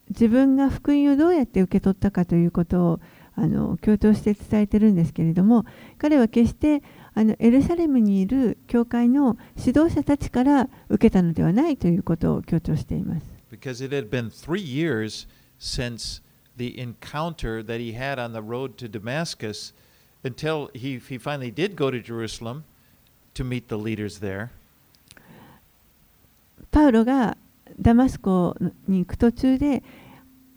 自分が福音をどうやって受け取ったかということをあの共闘して伝えてるんですけれども彼は決してあのエルサレムにいる教会の指導者たちから受けたのではないということを強調しています。Because it had been until he, he finally did go to Jerusalem to meet the leaders there. パウロがダマスコに行く途中で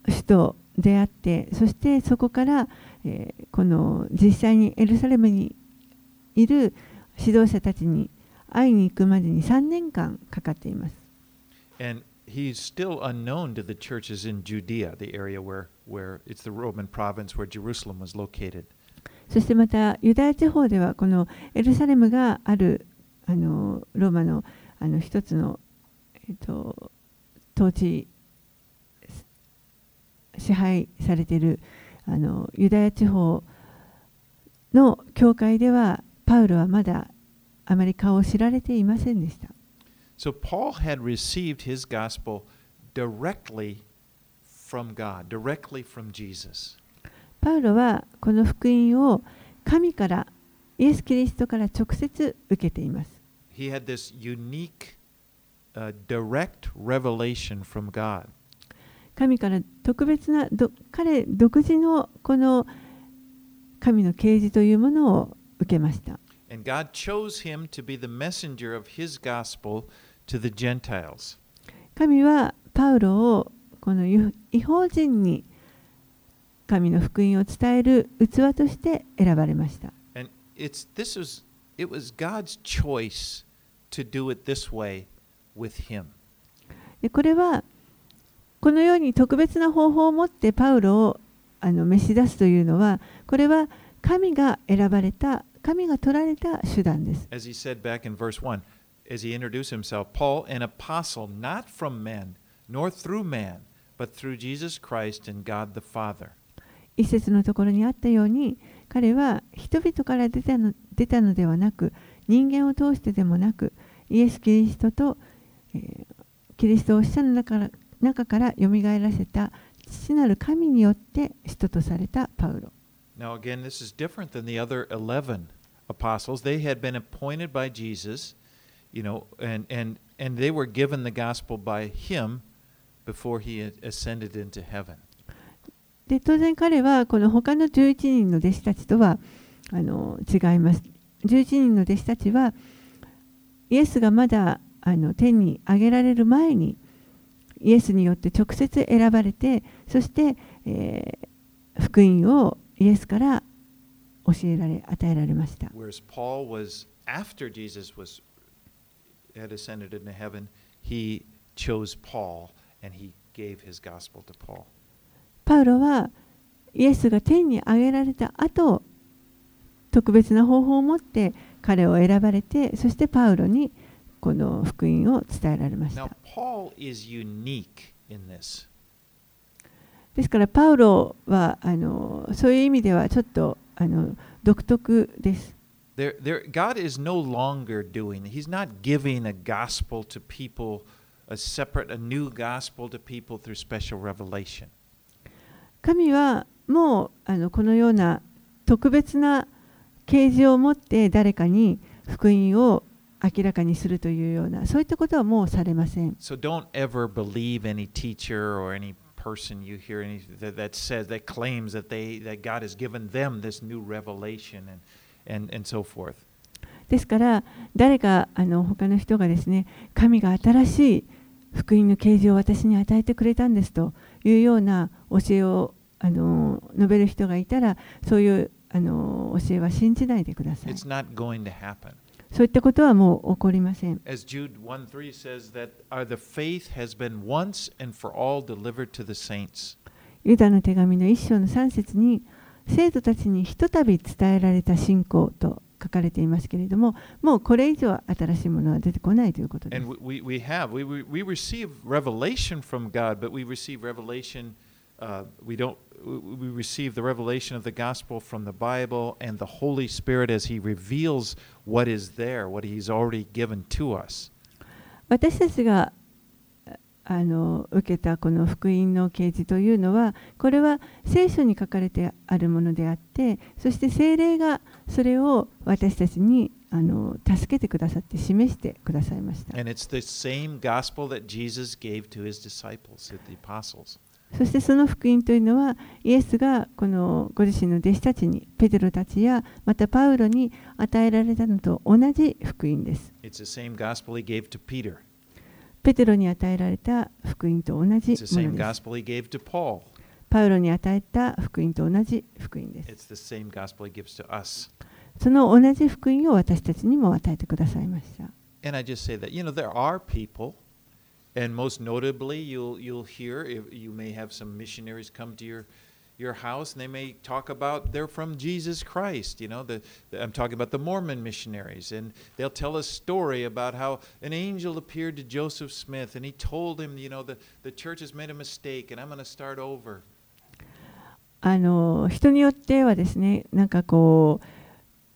主と出会ってそしてそこから、えーこの実際にエルサレムにいる指導者たちに会いに行くまでに3年間かかっています。 And he's still unknown to the churches in Judea, the area where, where it's the Roman province where Jerusalem was located. そしてまたユダヤ地方ではこのエルサレムがあるあのローマのあの一つの、えっと、統治支配されているあのユダヤ地方の教会ではパウロはまだあまり顔を知られていませんでした。So Paul had received his gospel directly from God, directly from Jesus. パウロはこの福音を神からイエス・キリストから直接受けています。He had this unique, uh, direct revelation from God. 神から特別など彼独自のこの神の啓示というものを受けました。And God chose him to be the messenger of his gospel to the Gentiles. 神はパウロをこの違違法人に神の福音を伝える器として選ばれました。And it's this was it was God's choice to do it this way with him. でこれはこのように特別な方法を持ってパウロをあの召し出すというのはこれは神が選ばれた神が取られた手段です。As he said back in verse 1, as he introduced himself, Paul, an apostle not from men, nor through man, but through Jesus Christ and God the Father. 一節のところにあったように彼は人々から出たの出たのではなく人間を通してでもなくイエス・キリストと、えーキリストを死者の中から中からよみがえらせた父なる神によって人とされたパウロ。Now, again, this is different than the other 11 apostles. They had been appointed by Jesus, you know, and, and, and they were given the gospel by him before he ascended into heaven. で当然彼はこの他の11人の弟子たちとはあの違います。11人の弟子たちはイエスがまだあの天に上げられる前にイエスによって直接選ばれてそして、えー福音をイエスから教えられ与えられました。Whereas Paul was, after Jesus was had ascended into heaven, he chose Paul and he gave his gospel to Paul. パウロはイエスが天に上げられた後特別な方法を持って彼を選ばれてそしてパウロにこの福音を伝えられました.ですからパウロはあのそういう意味ではちょっとあの独特です There, there, God is no longer doing, He's not giving a gospel to people, a separate, a new gospel to people through special revelation. 神はもうあのこのような特別な啓示を持って誰かに福音を明らかにするというようなそういったことはもうされません So don't ever believe any teacher or any person you hear any, that, that says, that claims that, they, that God has given them this new revelation and, and, and so forth. ですから誰かあの他の人がですね神が新しい福音の啓示を私に与えてくれたんですというような教えをあの述べる人がいたら、そういうあの教えは信じないでください。そういったことはもう起こりません。ユダの手紙の一章の3節に、生徒たちにひとたび伝えられた信仰と書かれていますけれどももうこれ以上新しいものは出てこないということです And we, we have, we, we, we receive revelation from God, but we receive revelation, uh, we don't, we we receive the revelation of the gospel from the Bible and the Holy Spirit as He reveals what is there, what He's already given to us. 私たちがあの受けたこの福音の啓示というのはこれは聖書に書かれてあるものであってそして聖霊がそれを私たちにあの助けてくださって示してくださいました.そしてその福音というのはイエスがこのご自身の弟子たちにペテロたちやまたパウロに与えられたのと同じ福音ですペテロに与えられた福音と同じものです.パウロに与えた福音と同じ福音です.その同じ福音を私たちにも与えてくださいました。And I just say that, you know, there are people, and most notably, you'll, you'll hear, if you may have some missionaries come to your, your house, and they may talk about they're from Jesus Christ. You know, the, the- I'm talking about the Mormon missionaries, and they'll tell a story about how an angel appeared to Joseph Smith, and he told him, you know, the, the church has made a mistake, and I'm going to start over. あの人によってはですね、なんかこう、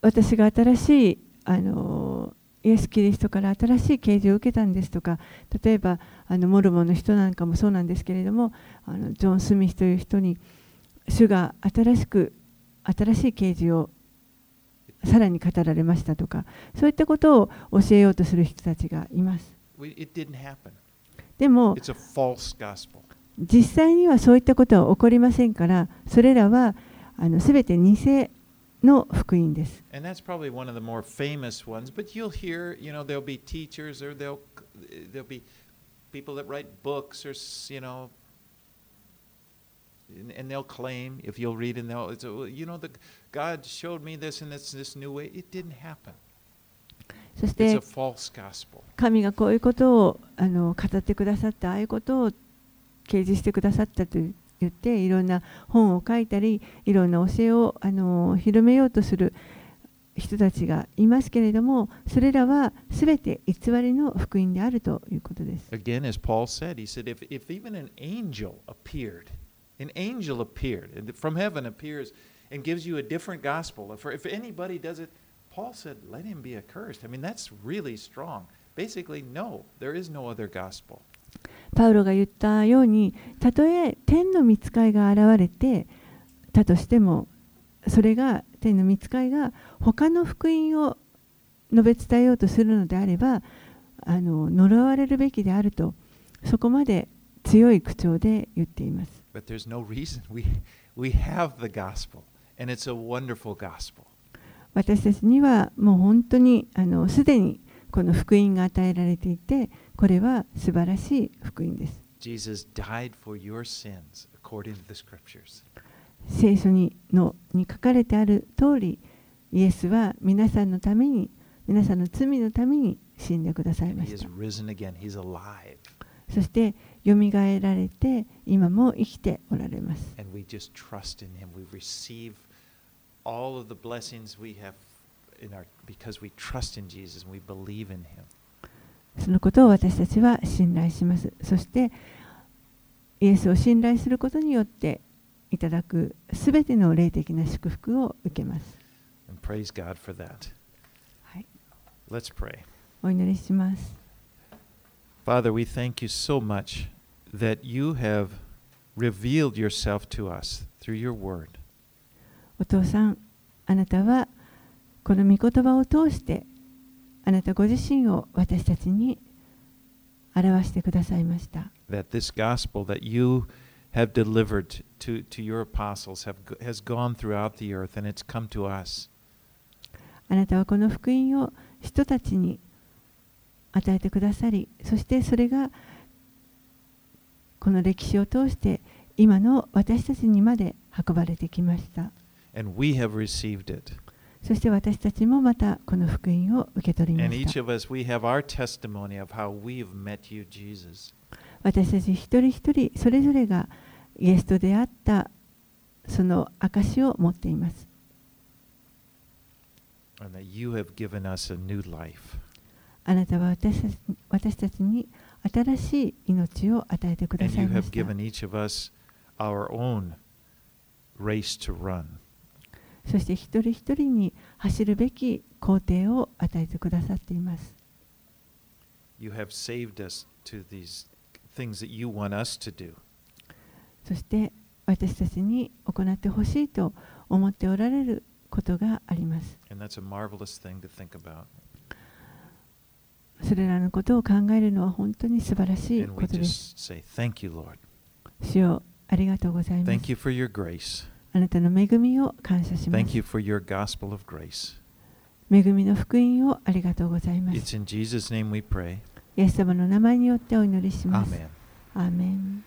私が新しいあの イエス・キリストから新しい啓示を受けたんですとか例えばあのモルモンの人なんかもそうなんですけれどもあのジョン・スミスという人に 主が新しく新しい啓示をさらに語られましたとかそういったことを教えようとする人たちがいます。でも実際にはそういったことは起こりませんからそれらはあの全て偽の福音です。そして神がこういうことを語ってくださった、ああいうことを掲示してくださったと言って、いろんな本を書いたり、いろんな教えを広めようとする人たちがいますけれども、それらはすべて偽りの福音であるということです。An angel appeared from heaven appears and gives you a different gospel, if, if anybody does it, Paul said, let him be accursed. I mean, that's really strong. Basically, no, there is no other gospel. パウロが言ったようにたとえ天の御使いが現れてたとしてもそれが天の御使いが他の福音を述べ伝えようとするのであればあの呪われるべきであるとそこまで強い口調で言っています But there's no reason. We, we have the gospel, and it's a wonderful gospel. 私たちにはもう本当にあのすでにこの福音が与えられていてこれは素晴らしい福音です。聖書にのに書かれてある通りイエスは皆さんのために皆さんの罪のために死んでくださいました。そしてよみがえられて今も生きておられます。そのことを私たちは信頼します。そしてイエスを信頼することによっていただくすべての霊的な祝福を受けます。お祈りします。Father, we thank you so much that you have revealed yourself to us through your word. お父さんあなたはこの御言葉を通してあなたご自身を私たちに表してくださいました That this gospel that you have delivered to, to your apostles have, go- has gone throughout the earth and it's come to us. あなたはこの福音を人たちに 与えてくださりそしてそれがこの歴史を通して今の私たちにまで運ばれてきました And we have received it. そして私たちもまたこの福音を受け取りました of us, we have our testimony of how we've met you. 私たち一人一人それぞれがイエスと出会ったその証を持っています And that you have given us a new life. あなたは私た,私たちに新しい命を与えてくださいまし。そして一人一人に走るべき工程を与えてくださっています。そして私たちに行ってほしいと思っておられることがあります。それらのことを考えるのは本当に素晴らしいことです。主よありがとうございます。あなたの恵みを感謝します。恵みの福音をありがとうございます。イエス様の名前によってお祈りします。アーメン。アーメン